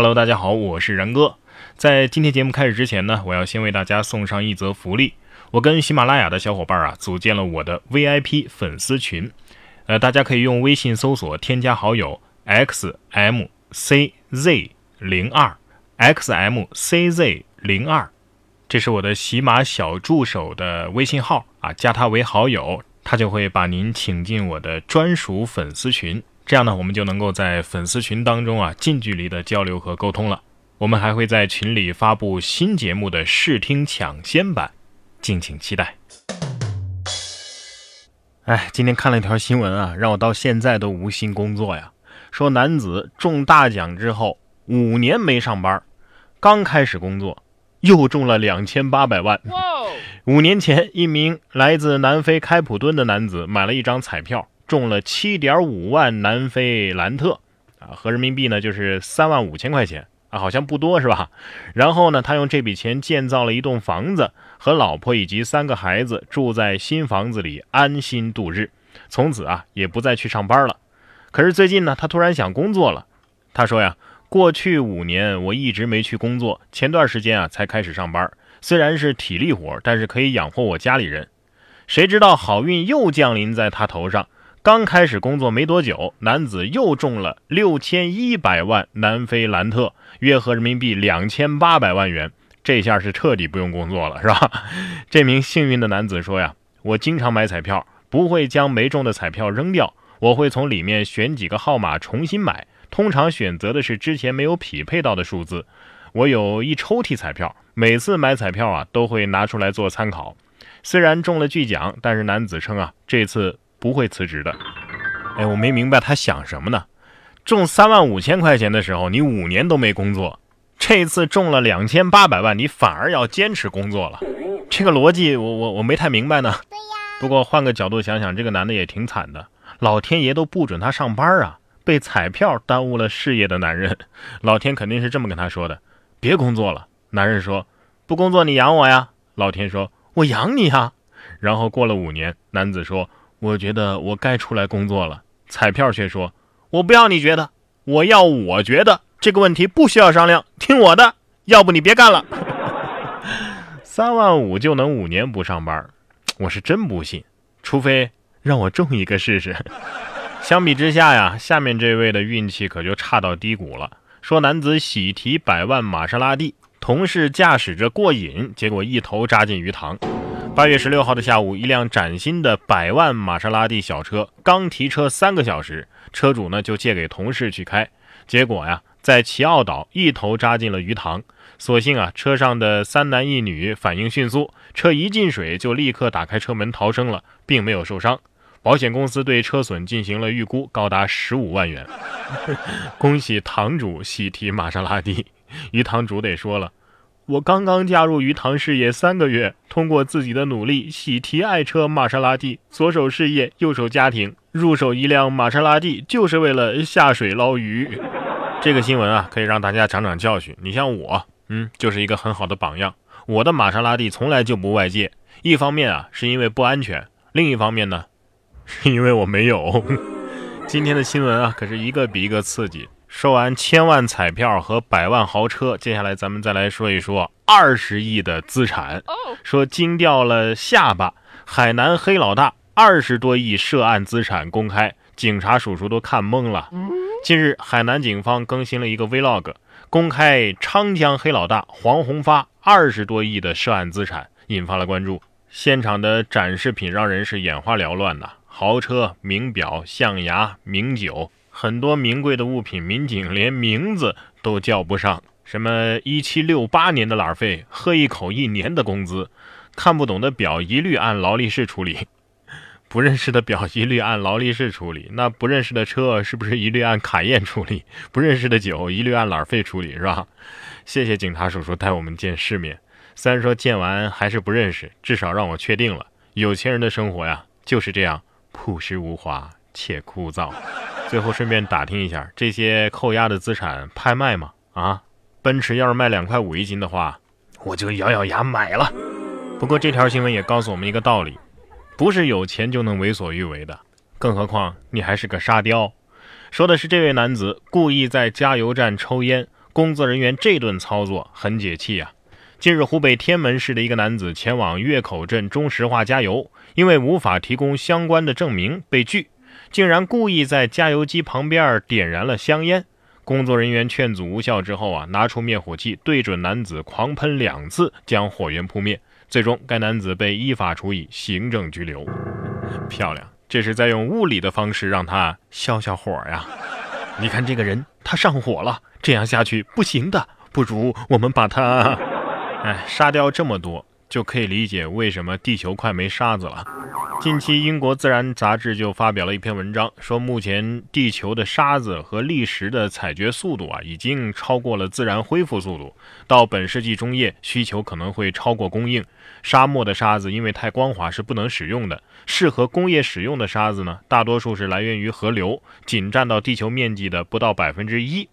Hello，大家好，我是然哥。在今天节目开始之前呢，我要先为大家送上一则福利。我跟喜马拉雅的小伙伴啊，组建了我的 VIP 粉丝群。呃，大家可以用微信搜索添加好友 xmcz 零二 xmcz 零二，这是我的喜马小助手的微信号啊，加他为好友，他就会把您请进我的专属粉丝群。这样呢，我们就能够在粉丝群当中啊，近距离的交流和沟通了。我们还会在群里发布新节目的试听抢先版，敬请期待。哎，今天看了一条新闻啊，让我到现在都无心工作呀。说男子中大奖之后五年没上班，刚开始工作又中了两千八百万。五年前，一名来自南非开普敦的男子买了一张彩票。中了七点五万南非兰特，啊，合人民币呢就是三万五千块钱啊，好像不多是吧？然后呢，他用这笔钱建造了一栋房子，和老婆以及三个孩子住在新房子里，安心度日。从此啊，也不再去上班了。可是最近呢，他突然想工作了。他说呀，过去五年我一直没去工作，前段时间啊才开始上班，虽然是体力活，但是可以养活我家里人。谁知道好运又降临在他头上。刚开始工作没多久，男子又中了六千一百万南非兰特，约合人民币两千八百万元。这下是彻底不用工作了，是吧？这名幸运的男子说呀：“我经常买彩票，不会将没中的彩票扔掉，我会从里面选几个号码重新买，通常选择的是之前没有匹配到的数字。我有一抽屉彩票，每次买彩票啊都会拿出来做参考。虽然中了巨奖，但是男子称啊，这次。”不会辞职的。哎，我没明白他想什么呢？中三万五千块钱的时候，你五年都没工作；这次中了两千八百万，你反而要坚持工作了。这个逻辑，我我我没太明白呢。不过换个角度想想，这个男的也挺惨的。老天爷都不准他上班啊，被彩票耽误了事业的男人，老天肯定是这么跟他说的：别工作了。男人说：不工作你养我呀。老天说：我养你呀。然后过了五年，男子说。我觉得我该出来工作了。彩票却说：“我不要你觉得，我要我觉得这个问题不需要商量，听我的，要不你别干了。”三万五就能五年不上班，我是真不信，除非让我中一个试试。相比之下呀，下面这位的运气可就差到低谷了。说男子喜提百万玛莎拉蒂，同事驾驶着过瘾，结果一头扎进鱼塘。八月十六号的下午，一辆崭新的百万玛莎拉蒂小车刚提车三个小时，车主呢就借给同事去开，结果呀，在奇奥岛一头扎进了鱼塘。所幸啊，车上的三男一女反应迅速，车一进水就立刻打开车门逃生了，并没有受伤。保险公司对车损进行了预估，高达十五万元。恭喜堂主喜提玛莎拉蒂，鱼塘主得说了。我刚刚加入鱼塘事业三个月，通过自己的努力喜提爱车玛莎拉蒂，左手事业，右手家庭，入手一辆玛莎拉蒂就是为了下水捞鱼。这个新闻啊，可以让大家长长教训。你像我，嗯，就是一个很好的榜样。我的玛莎拉蒂从来就不外借，一方面啊是因为不安全，另一方面呢，是因为我没有。今天的新闻啊，可是一个比一个刺激。收完千万彩票和百万豪车，接下来咱们再来说一说二十亿的资产。说惊掉了下巴，海南黑老大二十多亿涉案资产公开，警察叔叔都看懵了。近日，海南警方更新了一个 vlog，公开昌江黑老大黄宏发二十多亿的涉案资产，引发了关注。现场的展示品让人是眼花缭乱呐，豪车、名表、象牙、名酒。很多名贵的物品，民警连名字都叫不上。什么一七六八年的懒费，喝一口一年的工资，看不懂的表一律按劳力士处理，不认识的表一律按劳力士处理。那不认识的车是不是一律按卡宴处理？不认识的酒一律按懒费处理，是吧？谢谢警察叔叔带我们见世面。虽然说见完还是不认识，至少让我确定了，有钱人的生活呀就是这样朴实无华且枯燥。最后顺便打听一下，这些扣押的资产拍卖吗？啊，奔驰要是卖两块五一斤的话，我就咬咬牙买了。不过这条新闻也告诉我们一个道理：不是有钱就能为所欲为的，更何况你还是个沙雕。说的是这位男子故意在加油站抽烟，工作人员这顿操作很解气呀。近日，湖北天门市的一个男子前往月口镇中石化加油，因为无法提供相关的证明被拒，竟然故意在加油机旁边点燃了香烟。工作人员劝阻无效之后啊，拿出灭火器对准男子狂喷两次，将火源扑灭。最终，该男子被依法处以行政拘留。漂亮，这是在用物理的方式让他消消火呀！你看这个人，他上火了，这样下去不行的，不如我们把他，哎，杀掉这么多，就可以理解为什么地球快没沙子了。近期，英国《自然》杂志就发表了一篇文章，说目前地球的沙子和砾石的采掘速度啊，已经超过了自然恢复速度。到本世纪中叶，需求可能会超过供应。沙漠的沙子因为太光滑是不能使用的，适合工业使用的沙子呢，大多数是来源于河流，仅占到地球面积的不到百分之一。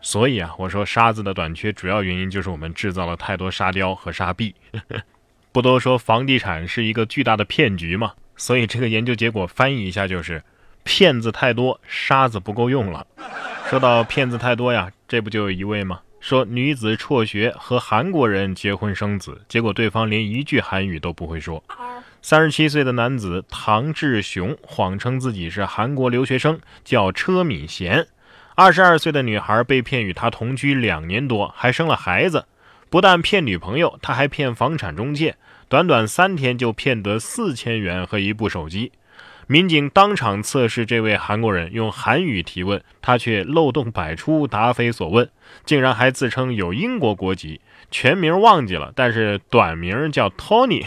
所以啊，我说沙子的短缺主要原因就是我们制造了太多沙雕和沙币。不都说房地产是一个巨大的骗局吗？所以这个研究结果翻译一下就是：骗子太多，沙子不够用了。说到骗子太多呀，这不就有一位吗？说女子辍学和韩国人结婚生子，结果对方连一句韩语都不会说。三十七岁的男子唐志雄谎称自己是韩国留学生，叫车敏贤。二十二岁的女孩被骗与他同居两年多，还生了孩子。不但骗女朋友，他还骗房产中介。短短三天就骗得四千元和一部手机，民警当场测试这位韩国人用韩语提问，他却漏洞百出，答非所问，竟然还自称有英国国籍，全名忘记了，但是短名叫 Tony。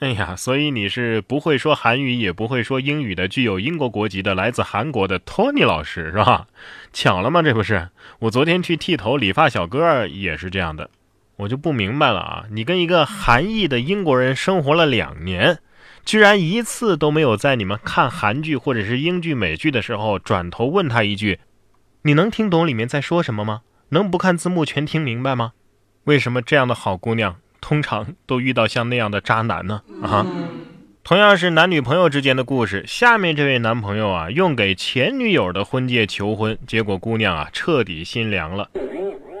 哎呀，所以你是不会说韩语也不会说英语的，具有英国国籍的来自韩国的托尼老师是吧？巧了吗？这不是我昨天去剃头，理发小哥也是这样的。我就不明白了啊！你跟一个韩裔的英国人生活了两年，居然一次都没有在你们看韩剧或者是英剧、美剧的时候转头问他一句：“你能听懂里面在说什么吗？能不看字幕全听明白吗？”为什么这样的好姑娘通常都遇到像那样的渣男呢？啊！同样是男女朋友之间的故事，下面这位男朋友啊，用给前女友的婚戒求婚，结果姑娘啊彻底心凉了。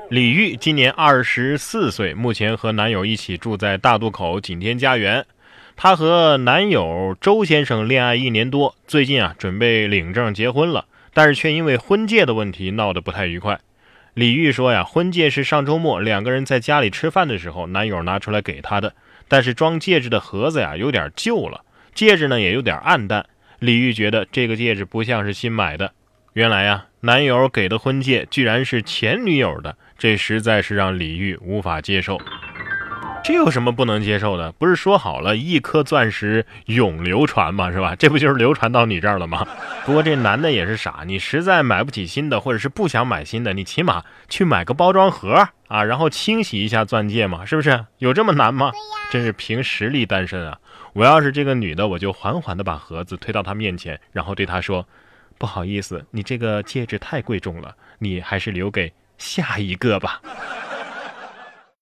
李玉今年二十四岁，目前和男友一起住在大渡口景天家园。她和男友周先生恋爱一年多，最近啊准备领证结婚了，但是却因为婚戒的问题闹得不太愉快。李玉说呀，婚戒是上周末两个人在家里吃饭的时候，男友拿出来给她的，但是装戒指的盒子呀有点旧了，戒指呢也有点暗淡。李玉觉得这个戒指不像是新买的。原来呀，男友给的婚戒居然是前女友的，这实在是让李玉无法接受。这有什么不能接受的？不是说好了一颗钻石永流传吗？是吧？这不就是流传到你这儿了吗？不过这男的也是傻，你实在买不起新的，或者是不想买新的，你起码去买个包装盒啊，然后清洗一下钻戒嘛，是不是？有这么难吗？真是凭实力单身啊！我要是这个女的，我就缓缓的把盒子推到她面前，然后对她说。不好意思，你这个戒指太贵重了，你还是留给下一个吧。